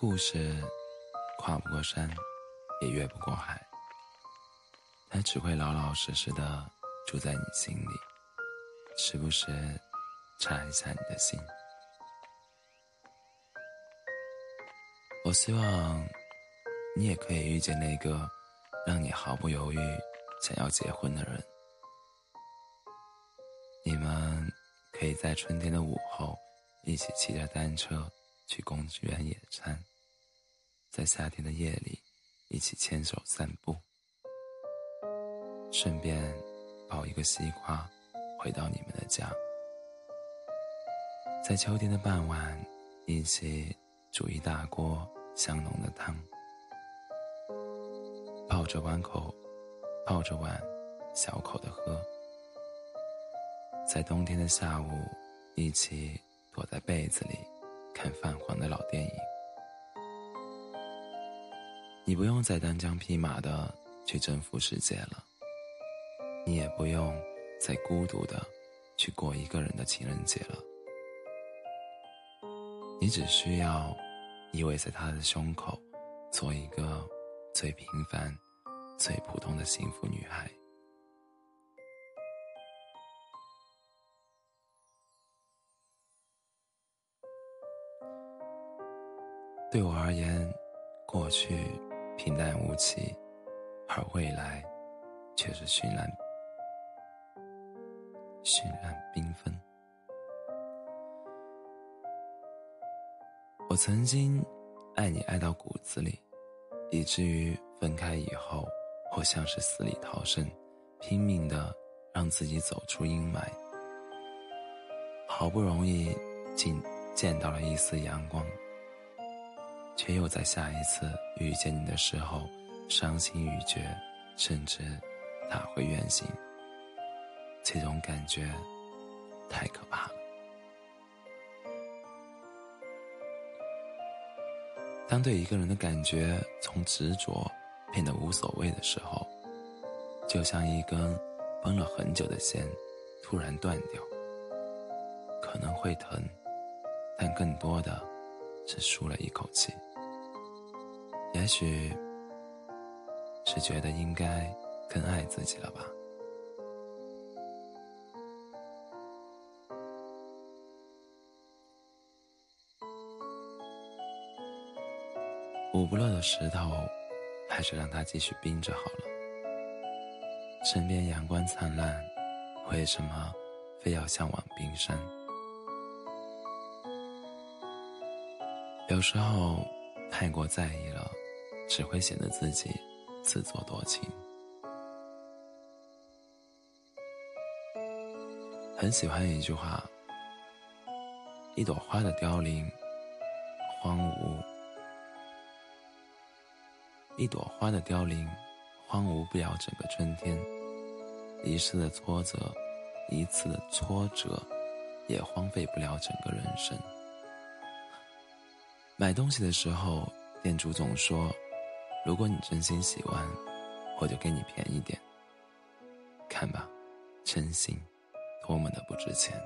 故事跨不过山，也越不过海，它只会老老实实的住在你心里，时不时查一下你的心。我希望你也可以遇见那个让你毫不犹豫想要结婚的人。你们可以在春天的午后一起骑着单车去公园野餐，在夏天的夜里一起牵手散步，顺便抱一个西瓜回到你们的家，在秋天的傍晚一起。煮一大锅香浓的汤，抱着碗口，抱着碗，小口的喝。在冬天的下午，一起躲在被子里看泛黄的老电影。你不用再单枪匹马的去征服世界了，你也不用再孤独的去过一个人的情人节了。你只需要依偎在他的胸口，做一个最平凡、最普通的幸福女孩。对我而言，过去平淡无奇，而未来却是绚烂、绚烂缤纷。我曾经爱你爱到骨子里，以至于分开以后，我像是死里逃生，拼命的让自己走出阴霾。好不容易竟见到了一丝阳光，却又在下一次遇见你的时候，伤心欲绝，甚至打回原形。这种感觉太可怕了。当对一个人的感觉从执着变得无所谓的时候，就像一根绷了很久的线突然断掉，可能会疼，但更多的是舒了一口气。也许是觉得应该更爱自己了吧。捂不热的石头，还是让它继续冰着好了。身边阳光灿烂，为什么非要向往冰山？有时候太过在意了，只会显得自己自作多情。很喜欢一句话：一朵花的凋零，荒芜。一朵花的凋零，荒芜不了整个春天；一次的挫折，一次的挫折，也荒废不了整个人生。买东西的时候，店主总说：“如果你真心喜欢，我就给你便宜点。”看吧，真心多么的不值钱。